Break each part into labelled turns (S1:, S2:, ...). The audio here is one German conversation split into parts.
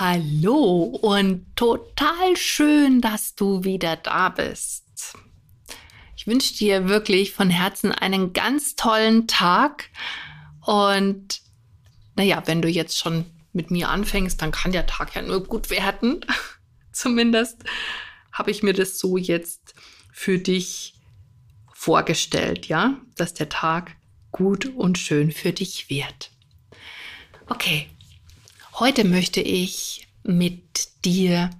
S1: Hallo und total schön, dass du wieder da bist. Ich wünsche dir wirklich von Herzen einen ganz tollen Tag und naja, wenn du jetzt schon mit mir anfängst, dann kann der Tag ja nur gut werden. Zumindest habe ich mir das so jetzt für dich vorgestellt, ja, dass der Tag gut und schön für dich wird. Okay, Heute möchte ich mit dir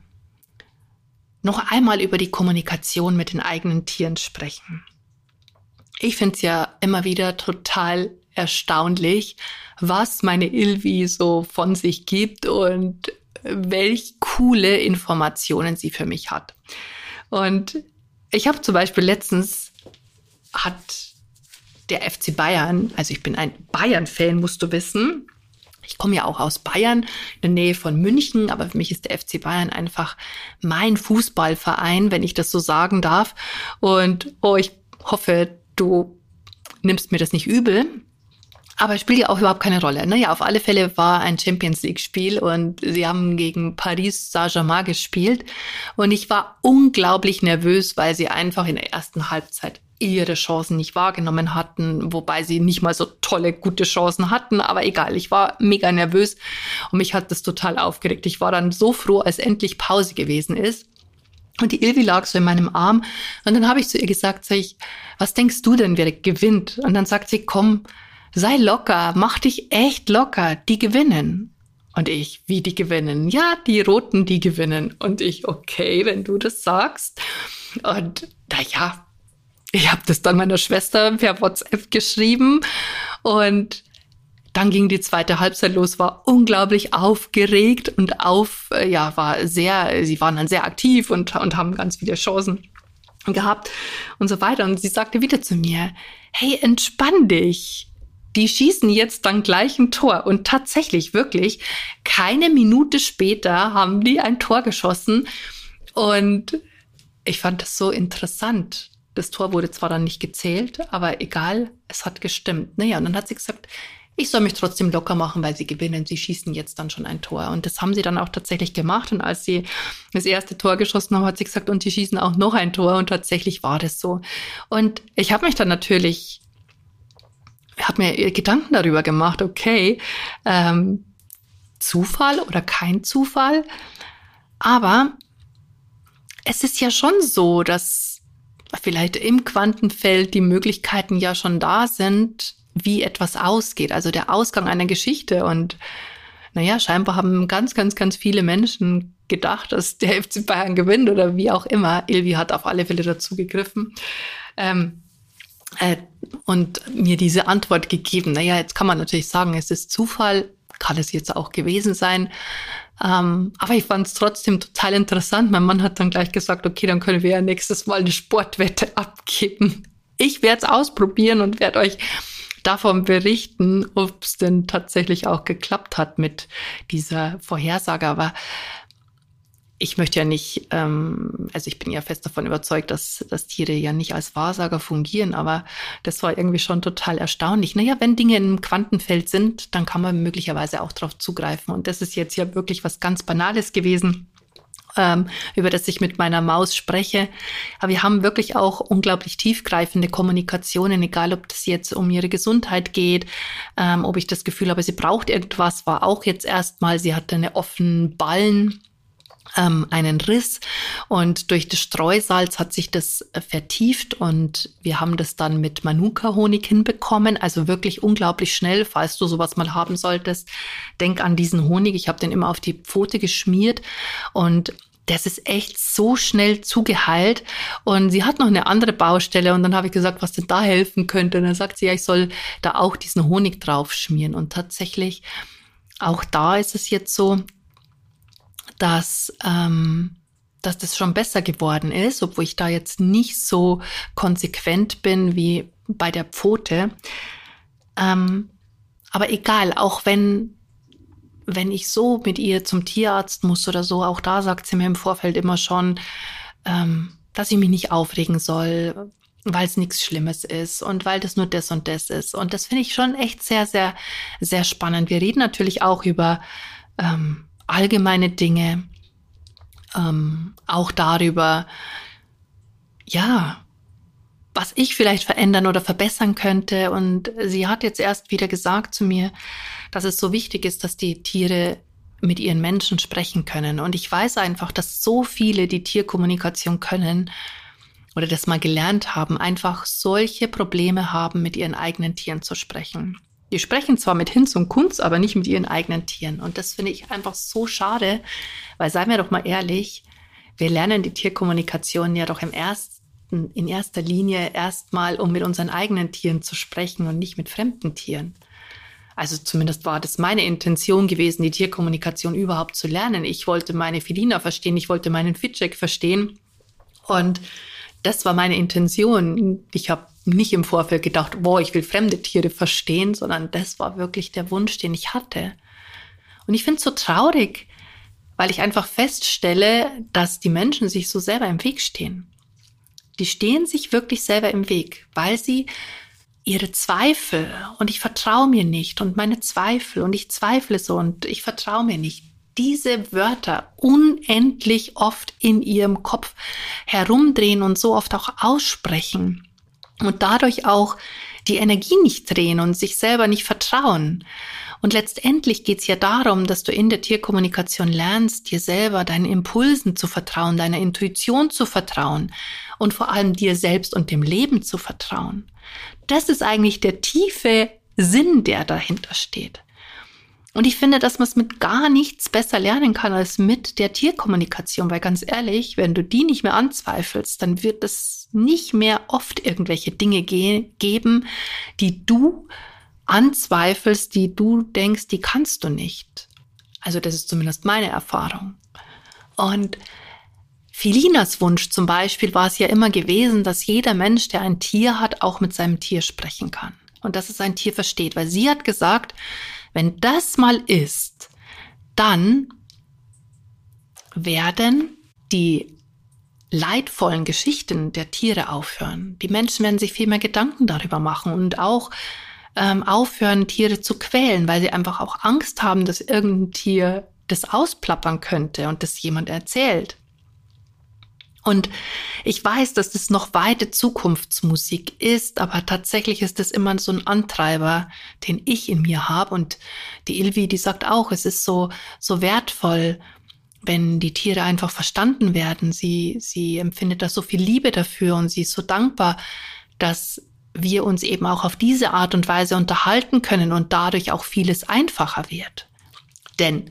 S1: noch einmal über die Kommunikation mit den eigenen Tieren sprechen. Ich finde es ja immer wieder total erstaunlich, was meine Ilvi so von sich gibt und welch coole Informationen sie für mich hat. Und ich habe zum Beispiel letztens hat der FC Bayern, also ich bin ein Bayern-Fan, musst du wissen, ich komme ja auch aus Bayern, in der Nähe von München, aber für mich ist der FC Bayern einfach mein Fußballverein, wenn ich das so sagen darf. Und oh, ich hoffe, du nimmst mir das nicht übel. Aber spielt ja auch überhaupt keine Rolle. Naja, auf alle Fälle war ein Champions League-Spiel und sie haben gegen Paris Saint-Germain gespielt. Und ich war unglaublich nervös, weil sie einfach in der ersten Halbzeit ihre Chancen nicht wahrgenommen hatten, wobei sie nicht mal so tolle, gute Chancen hatten. Aber egal, ich war mega nervös und mich hat das total aufgeregt. Ich war dann so froh, als endlich Pause gewesen ist. Und die Ilvi lag so in meinem Arm. Und dann habe ich zu ihr gesagt, sag ich, was denkst du denn, wer gewinnt? Und dann sagt sie, komm, sei locker, mach dich echt locker, die gewinnen. Und ich, wie die gewinnen? Ja, die Roten, die gewinnen. Und ich, okay, wenn du das sagst. Und naja, ich habe das dann meiner Schwester per WhatsApp geschrieben und dann ging die zweite Halbzeit los, war unglaublich aufgeregt und auf, äh, ja, war sehr, sie waren dann sehr aktiv und, und haben ganz viele Chancen gehabt und so weiter. Und sie sagte wieder zu mir, hey, entspann dich. Die schießen jetzt dann gleich ein Tor. Und tatsächlich, wirklich, keine Minute später haben die ein Tor geschossen. Und ich fand das so interessant. Das Tor wurde zwar dann nicht gezählt, aber egal, es hat gestimmt. Naja, und dann hat sie gesagt, ich soll mich trotzdem locker machen, weil sie gewinnen. Sie schießen jetzt dann schon ein Tor. Und das haben sie dann auch tatsächlich gemacht. Und als sie das erste Tor geschossen haben, hat sie gesagt, und sie schießen auch noch ein Tor. Und tatsächlich war das so. Und ich habe mich dann natürlich, habe mir Gedanken darüber gemacht, okay, ähm, Zufall oder kein Zufall. Aber es ist ja schon so, dass vielleicht im Quantenfeld die Möglichkeiten ja schon da sind, wie etwas ausgeht, also der Ausgang einer Geschichte. Und naja, scheinbar haben ganz, ganz, ganz viele Menschen gedacht, dass der FC Bayern gewinnt oder wie auch immer. Ilvi hat auf alle Fälle dazu gegriffen. Ähm, äh, und mir diese Antwort gegeben. Naja, jetzt kann man natürlich sagen, es ist Zufall, kann es jetzt auch gewesen sein. Ähm, aber ich fand es trotzdem total interessant. Mein Mann hat dann gleich gesagt, okay, dann können wir ja nächstes Mal eine Sportwette abgeben. Ich werde es ausprobieren und werde euch davon berichten, ob es denn tatsächlich auch geklappt hat mit dieser Vorhersage. Aber ich möchte ja nicht, ähm, also ich bin ja fest davon überzeugt, dass, dass Tiere ja nicht als Wahrsager fungieren, aber das war irgendwie schon total erstaunlich. Naja, wenn Dinge im Quantenfeld sind, dann kann man möglicherweise auch darauf zugreifen. Und das ist jetzt ja wirklich was ganz Banales gewesen. Ähm, über das ich mit meiner Maus spreche. Aber wir haben wirklich auch unglaublich tiefgreifende Kommunikationen, egal ob das jetzt um ihre Gesundheit geht, ähm, ob ich das Gefühl habe, sie braucht irgendwas, war auch jetzt erstmal, sie hatte eine offenen Ballen ähm, einen Riss und durch das Streusalz hat sich das äh, vertieft und wir haben das dann mit Manuka-Honig hinbekommen, also wirklich unglaublich schnell, falls du sowas mal haben solltest. Denk an diesen Honig, ich habe den immer auf die Pfote geschmiert und das ist echt so schnell zugeheilt. Und sie hat noch eine andere Baustelle. Und dann habe ich gesagt, was denn da helfen könnte. Und dann sagt sie, ja, ich soll da auch diesen Honig drauf schmieren. Und tatsächlich, auch da ist es jetzt so, dass ähm, dass das schon besser geworden ist, obwohl ich da jetzt nicht so konsequent bin wie bei der Pfote. Ähm, aber egal, auch wenn, wenn ich so mit ihr zum Tierarzt muss oder so, auch da sagt sie mir im Vorfeld immer schon, ähm, dass ich mich nicht aufregen soll, weil es nichts Schlimmes ist und weil das nur das und das ist. Und das finde ich schon echt sehr, sehr, sehr spannend. Wir reden natürlich auch über ähm, allgemeine Dinge, ähm, auch darüber, ja, was ich vielleicht verändern oder verbessern könnte. Und sie hat jetzt erst wieder gesagt zu mir, dass es so wichtig ist, dass die Tiere mit ihren Menschen sprechen können. Und ich weiß einfach, dass so viele, die Tierkommunikation können oder das mal gelernt haben, einfach solche Probleme haben, mit ihren eigenen Tieren zu sprechen. Die sprechen zwar mit Hinz und Kunz, aber nicht mit ihren eigenen Tieren. Und das finde ich einfach so schade, weil seien wir doch mal ehrlich, wir lernen die Tierkommunikation ja doch im ersten, in erster Linie erstmal, um mit unseren eigenen Tieren zu sprechen und nicht mit fremden Tieren. Also zumindest war das meine Intention gewesen, die Tierkommunikation überhaupt zu lernen. Ich wollte meine Felina verstehen, ich wollte meinen Fitcheck verstehen. Und das war meine Intention. Ich habe nicht im Vorfeld gedacht, boah, ich will fremde Tiere verstehen, sondern das war wirklich der Wunsch, den ich hatte. Und ich finde es so traurig, weil ich einfach feststelle, dass die Menschen sich so selber im Weg stehen. Die stehen sich wirklich selber im Weg, weil sie ihre Zweifel und ich vertraue mir nicht und meine Zweifel und ich zweifle so und ich vertraue mir nicht. Diese Wörter unendlich oft in ihrem Kopf herumdrehen und so oft auch aussprechen und dadurch auch die Energie nicht drehen und sich selber nicht vertrauen. Und letztendlich geht es ja darum, dass du in der Tierkommunikation lernst, dir selber, deinen Impulsen zu vertrauen, deiner Intuition zu vertrauen und vor allem dir selbst und dem Leben zu vertrauen. Das ist eigentlich der tiefe Sinn, der dahinter steht. Und ich finde, dass man es mit gar nichts besser lernen kann als mit der Tierkommunikation, weil ganz ehrlich, wenn du die nicht mehr anzweifelst, dann wird es nicht mehr oft irgendwelche Dinge ge geben, die du anzweifelst, die du denkst, die kannst du nicht. Also das ist zumindest meine Erfahrung. Und Filinas Wunsch zum Beispiel war es ja immer gewesen, dass jeder Mensch, der ein Tier hat, auch mit seinem Tier sprechen kann. Und dass es ein Tier versteht. Weil sie hat gesagt, wenn das mal ist, dann werden die leidvollen Geschichten der Tiere aufhören. Die Menschen werden sich viel mehr Gedanken darüber machen und auch ähm, aufhören, Tiere zu quälen, weil sie einfach auch Angst haben, dass irgendein Tier das ausplappern könnte und das jemand erzählt. Und ich weiß, dass das noch weite Zukunftsmusik ist, aber tatsächlich ist das immer so ein Antreiber, den ich in mir habe. Und die Ilvi, die sagt auch, es ist so, so wertvoll, wenn die Tiere einfach verstanden werden. Sie, sie empfindet da so viel Liebe dafür und sie ist so dankbar, dass wir uns eben auch auf diese Art und Weise unterhalten können und dadurch auch vieles einfacher wird. Denn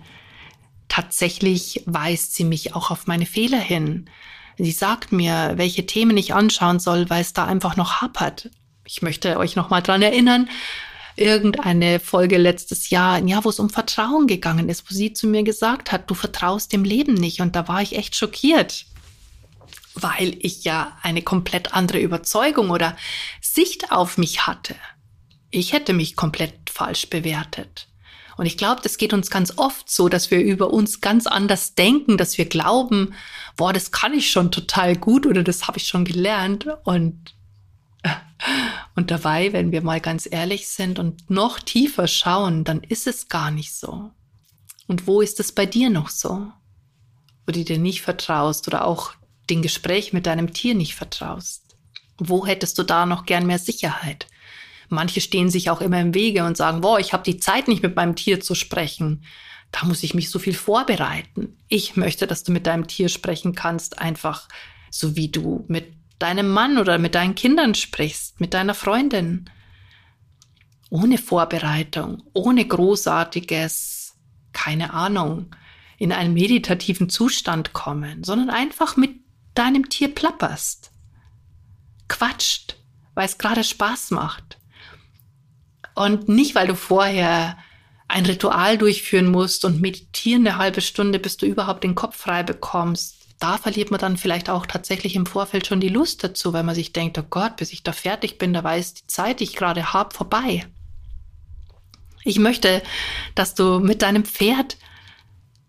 S1: tatsächlich weist sie mich auch auf meine Fehler hin. Sie sagt mir, welche Themen ich anschauen soll, weil es da einfach noch hapert. Ich möchte euch noch mal dran erinnern, irgendeine Folge letztes Jahr, ja, wo es um Vertrauen gegangen ist, wo sie zu mir gesagt hat, du vertraust dem Leben nicht. Und da war ich echt schockiert, weil ich ja eine komplett andere Überzeugung oder Sicht auf mich hatte. Ich hätte mich komplett falsch bewertet. Und ich glaube, das geht uns ganz oft so, dass wir über uns ganz anders denken, dass wir glauben, boah, das kann ich schon total gut oder das habe ich schon gelernt. Und, und dabei, wenn wir mal ganz ehrlich sind und noch tiefer schauen, dann ist es gar nicht so. Und wo ist es bei dir noch so? Wo du dir nicht vertraust oder auch den Gespräch mit deinem Tier nicht vertraust? Wo hättest du da noch gern mehr Sicherheit? Manche stehen sich auch immer im Wege und sagen, boah, ich habe die Zeit nicht mit meinem Tier zu sprechen. Da muss ich mich so viel vorbereiten. Ich möchte, dass du mit deinem Tier sprechen kannst, einfach so wie du mit deinem Mann oder mit deinen Kindern sprichst, mit deiner Freundin. Ohne Vorbereitung, ohne großartiges, keine Ahnung, in einen meditativen Zustand kommen, sondern einfach mit deinem Tier plapperst, quatscht, weil es gerade Spaß macht. Und nicht, weil du vorher ein Ritual durchführen musst und meditieren eine halbe Stunde, bis du überhaupt den Kopf frei bekommst. Da verliert man dann vielleicht auch tatsächlich im Vorfeld schon die Lust dazu, weil man sich denkt, oh Gott, bis ich da fertig bin, da weiß die Zeit, die ich gerade habe, vorbei. Ich möchte, dass du mit deinem Pferd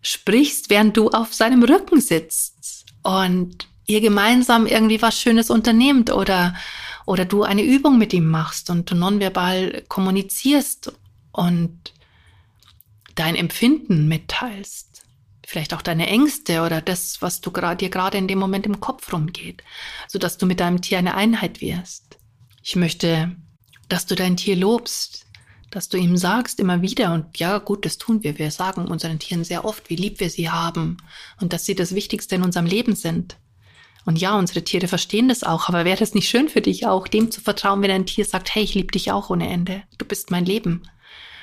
S1: sprichst, während du auf seinem Rücken sitzt und ihr gemeinsam irgendwie was Schönes unternehmt oder, oder du eine Übung mit ihm machst und du nonverbal kommunizierst und dein Empfinden mitteilst. Vielleicht auch deine Ängste oder das, was du dir gerade in dem Moment im Kopf rumgeht, sodass du mit deinem Tier eine Einheit wirst. Ich möchte, dass du dein Tier lobst, dass du ihm sagst immer wieder, und ja gut, das tun wir, wir sagen unseren Tieren sehr oft, wie lieb wir sie haben und dass sie das Wichtigste in unserem Leben sind. Und ja, unsere Tiere verstehen das auch, aber wäre das nicht schön für dich auch, dem zu vertrauen, wenn ein Tier sagt, hey, ich liebe dich auch ohne Ende, du bist mein Leben.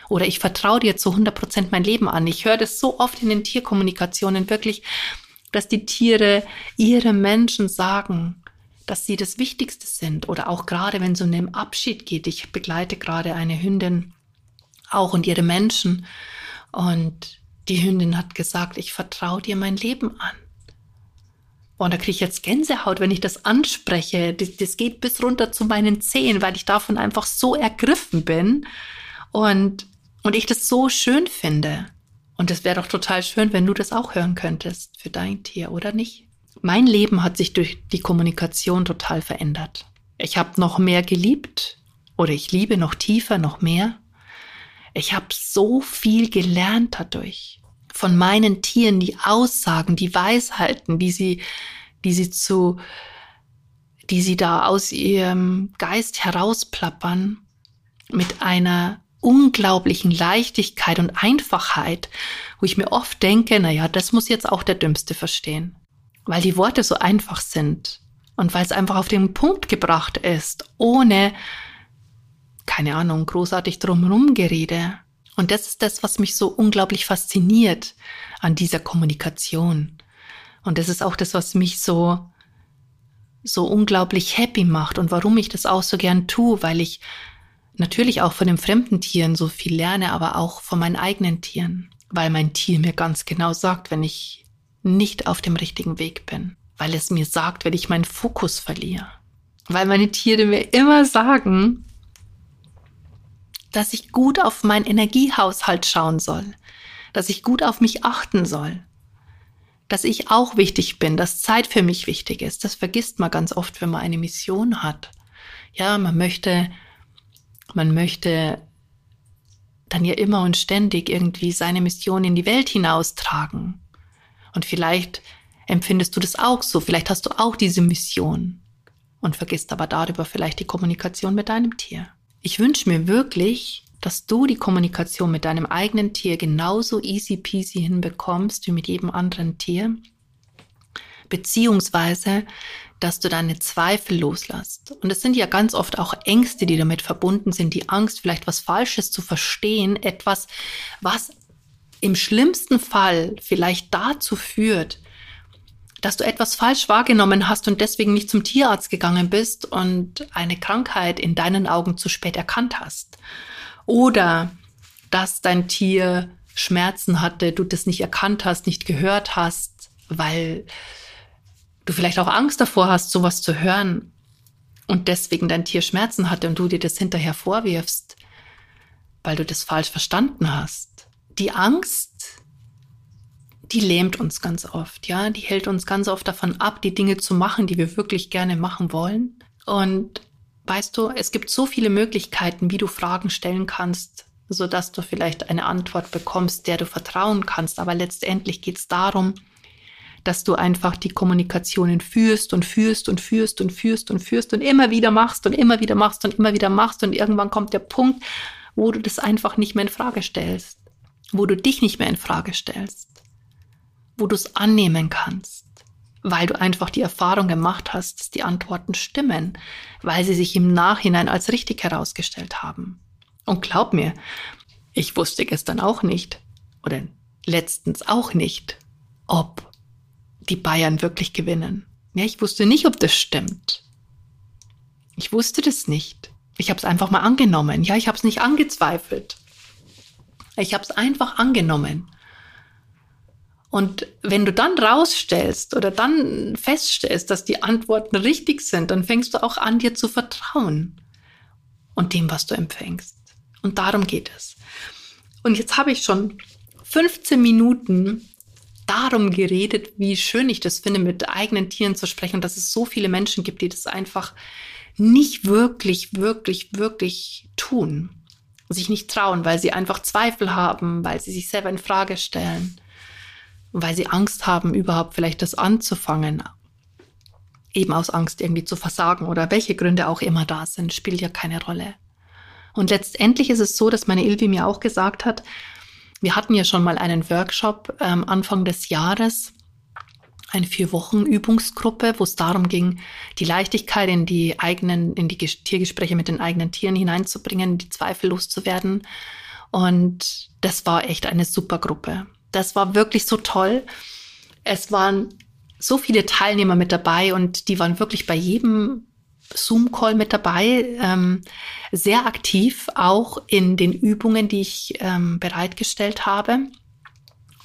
S1: Oder ich vertraue dir zu 100 Prozent mein Leben an. Ich höre das so oft in den Tierkommunikationen wirklich, dass die Tiere ihre Menschen sagen, dass sie das Wichtigste sind. Oder auch gerade, wenn es um den Abschied geht. Ich begleite gerade eine Hündin, auch und ihre Menschen. Und die Hündin hat gesagt, ich vertraue dir mein Leben an. Und da kriege ich jetzt Gänsehaut, wenn ich das anspreche. Das, das, geht bis runter zu meinen Zehen, weil ich davon einfach so ergriffen bin und, und ich das so schön finde. Und es wäre doch total schön, wenn du das auch hören könntest für dein Tier, oder nicht? Mein Leben hat sich durch die Kommunikation total verändert. Ich habe noch mehr geliebt oder ich liebe noch tiefer, noch mehr. Ich habe so viel gelernt dadurch. Von meinen Tieren, die Aussagen, die Weisheiten, die sie, die sie zu, die sie da aus ihrem Geist herausplappern, mit einer unglaublichen Leichtigkeit und Einfachheit, wo ich mir oft denke, na ja, das muss jetzt auch der Dümmste verstehen. Weil die Worte so einfach sind und weil es einfach auf den Punkt gebracht ist, ohne keine Ahnung, großartig drumherum gerede. Und das ist das, was mich so unglaublich fasziniert an dieser Kommunikation. Und das ist auch das, was mich so, so unglaublich happy macht und warum ich das auch so gern tue, weil ich natürlich auch von den fremden Tieren so viel lerne, aber auch von meinen eigenen Tieren, weil mein Tier mir ganz genau sagt, wenn ich nicht auf dem richtigen Weg bin, weil es mir sagt, wenn ich meinen Fokus verliere, weil meine Tiere mir immer sagen, dass ich gut auf meinen Energiehaushalt schauen soll, dass ich gut auf mich achten soll, dass ich auch wichtig bin, dass Zeit für mich wichtig ist. Das vergisst man ganz oft, wenn man eine Mission hat. Ja, man möchte, man möchte dann ja immer und ständig irgendwie seine Mission in die Welt hinaustragen. Und vielleicht empfindest du das auch so, vielleicht hast du auch diese Mission und vergisst aber darüber vielleicht die Kommunikation mit deinem Tier. Ich wünsche mir wirklich, dass du die Kommunikation mit deinem eigenen Tier genauso easy peasy hinbekommst wie mit jedem anderen Tier, beziehungsweise, dass du deine Zweifel loslässt. Und es sind ja ganz oft auch Ängste, die damit verbunden sind, die Angst, vielleicht was Falsches zu verstehen, etwas, was im schlimmsten Fall vielleicht dazu führt, dass du etwas falsch wahrgenommen hast und deswegen nicht zum Tierarzt gegangen bist und eine Krankheit in deinen Augen zu spät erkannt hast. Oder dass dein Tier Schmerzen hatte, du das nicht erkannt hast, nicht gehört hast, weil du vielleicht auch Angst davor hast, sowas zu hören und deswegen dein Tier Schmerzen hatte und du dir das hinterher vorwirfst, weil du das falsch verstanden hast. Die Angst die lähmt uns ganz oft, ja, die hält uns ganz oft davon ab, die Dinge zu machen, die wir wirklich gerne machen wollen. Und weißt du, es gibt so viele Möglichkeiten, wie du Fragen stellen kannst, so dass du vielleicht eine Antwort bekommst, der du vertrauen kannst. Aber letztendlich geht es darum, dass du einfach die Kommunikationen führst und führst und führst und führst und führst und immer wieder machst und immer wieder machst und immer wieder machst und irgendwann kommt der Punkt, wo du das einfach nicht mehr in Frage stellst, wo du dich nicht mehr in Frage stellst wo du es annehmen kannst, weil du einfach die Erfahrung gemacht hast, dass die Antworten stimmen, weil sie sich im Nachhinein als richtig herausgestellt haben. Und glaub mir, ich wusste gestern auch nicht oder letztens auch nicht, ob die Bayern wirklich gewinnen. Ja, ich wusste nicht, ob das stimmt. Ich wusste das nicht. Ich habe es einfach mal angenommen. Ja, ich habe es nicht angezweifelt. Ich habe es einfach angenommen. Und wenn du dann rausstellst oder dann feststellst, dass die Antworten richtig sind, dann fängst du auch an, dir zu vertrauen und dem, was du empfängst. Und darum geht es. Und jetzt habe ich schon 15 Minuten darum geredet, wie schön ich das finde, mit eigenen Tieren zu sprechen und dass es so viele Menschen gibt, die das einfach nicht wirklich, wirklich, wirklich tun. Sich nicht trauen, weil sie einfach Zweifel haben, weil sie sich selber in Frage stellen weil sie Angst haben, überhaupt vielleicht das anzufangen. Eben aus Angst irgendwie zu versagen oder welche Gründe auch immer da sind, spielt ja keine Rolle. Und letztendlich ist es so, dass meine Ilvi mir auch gesagt hat, wir hatten ja schon mal einen Workshop ähm, Anfang des Jahres, eine vier Wochen Übungsgruppe, wo es darum ging, die Leichtigkeit in die eigenen, in die Tiergespräche mit den eigenen Tieren hineinzubringen, die Zweifel loszuwerden. Und das war echt eine super Gruppe. Das war wirklich so toll. Es waren so viele Teilnehmer mit dabei und die waren wirklich bei jedem Zoom-Call mit dabei, ähm, sehr aktiv, auch in den Übungen, die ich ähm, bereitgestellt habe.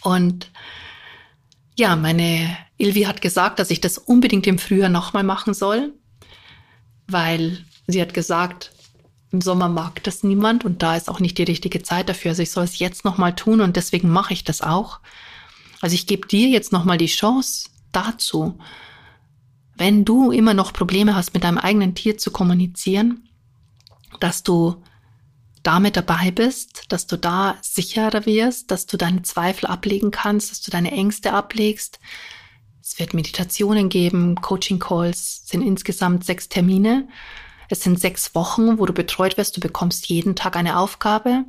S1: Und ja, meine Ilvi hat gesagt, dass ich das unbedingt im Frühjahr nochmal machen soll, weil sie hat gesagt, im Sommer mag das niemand und da ist auch nicht die richtige Zeit dafür. Also ich soll es jetzt nochmal tun und deswegen mache ich das auch. Also ich gebe dir jetzt nochmal die Chance dazu, wenn du immer noch Probleme hast, mit deinem eigenen Tier zu kommunizieren, dass du damit dabei bist, dass du da sicherer wirst, dass du deine Zweifel ablegen kannst, dass du deine Ängste ablegst. Es wird Meditationen geben, Coaching Calls, sind insgesamt sechs Termine. Es sind sechs Wochen, wo du betreut wirst. Du bekommst jeden Tag eine Aufgabe.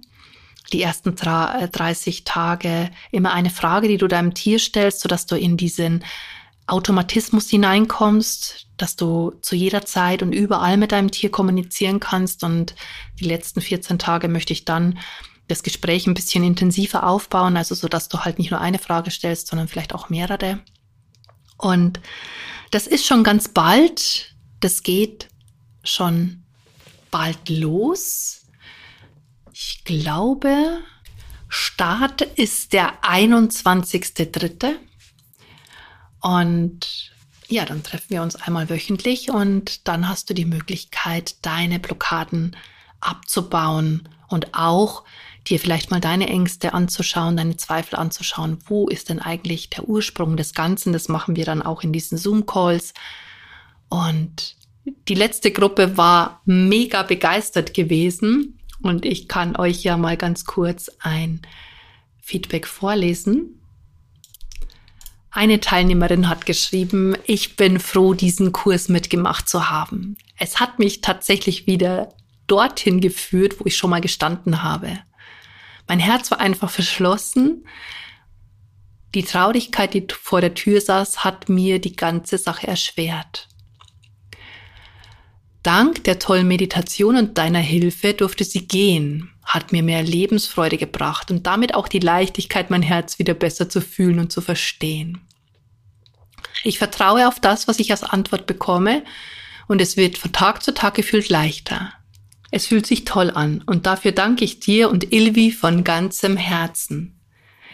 S1: Die ersten 30 äh, Tage immer eine Frage, die du deinem Tier stellst, sodass du in diesen Automatismus hineinkommst, dass du zu jeder Zeit und überall mit deinem Tier kommunizieren kannst. Und die letzten 14 Tage möchte ich dann das Gespräch ein bisschen intensiver aufbauen, also so, dass du halt nicht nur eine Frage stellst, sondern vielleicht auch mehrere. Und das ist schon ganz bald. Das geht schon bald los. Ich glaube, Start ist der 21.3. Und ja, dann treffen wir uns einmal wöchentlich und dann hast du die Möglichkeit, deine Blockaden abzubauen und auch dir vielleicht mal deine Ängste anzuschauen, deine Zweifel anzuschauen. Wo ist denn eigentlich der Ursprung des Ganzen? Das machen wir dann auch in diesen Zoom-Calls. Und die letzte Gruppe war mega begeistert gewesen und ich kann euch ja mal ganz kurz ein Feedback vorlesen. Eine Teilnehmerin hat geschrieben, ich bin froh, diesen Kurs mitgemacht zu haben. Es hat mich tatsächlich wieder dorthin geführt, wo ich schon mal gestanden habe. Mein Herz war einfach verschlossen. Die Traurigkeit, die vor der Tür saß, hat mir die ganze Sache erschwert. Dank der tollen Meditation und deiner Hilfe durfte sie gehen, hat mir mehr Lebensfreude gebracht und damit auch die Leichtigkeit, mein Herz wieder besser zu fühlen und zu verstehen. Ich vertraue auf das, was ich als Antwort bekomme und es wird von Tag zu Tag gefühlt leichter. Es fühlt sich toll an und dafür danke ich dir und Ilvi von ganzem Herzen.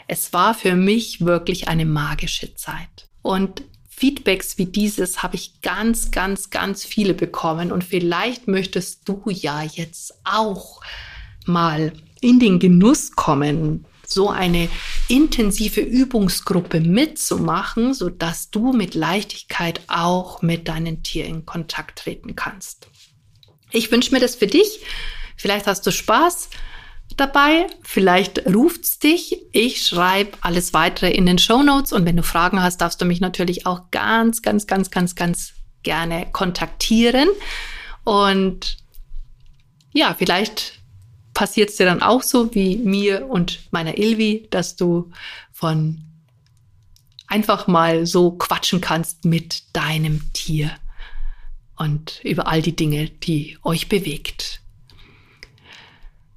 S1: Es war für mich wirklich eine magische Zeit. Und Feedbacks wie dieses habe ich ganz, ganz, ganz viele bekommen und vielleicht möchtest du ja jetzt auch mal in den Genuss kommen, so eine intensive Übungsgruppe mitzumachen, so dass du mit Leichtigkeit auch mit deinem Tier in Kontakt treten kannst. Ich wünsche mir das für dich. Vielleicht hast du Spaß dabei. Vielleicht ruft's dich. Ich schreibe alles weitere in den Show Notes und wenn du Fragen hast, darfst du mich natürlich auch ganz, ganz, ganz, ganz, ganz gerne kontaktieren. Und ja, vielleicht passiert es dir dann auch so wie mir und meiner Ilvi, dass du von einfach mal so quatschen kannst mit deinem Tier und über all die Dinge, die euch bewegt.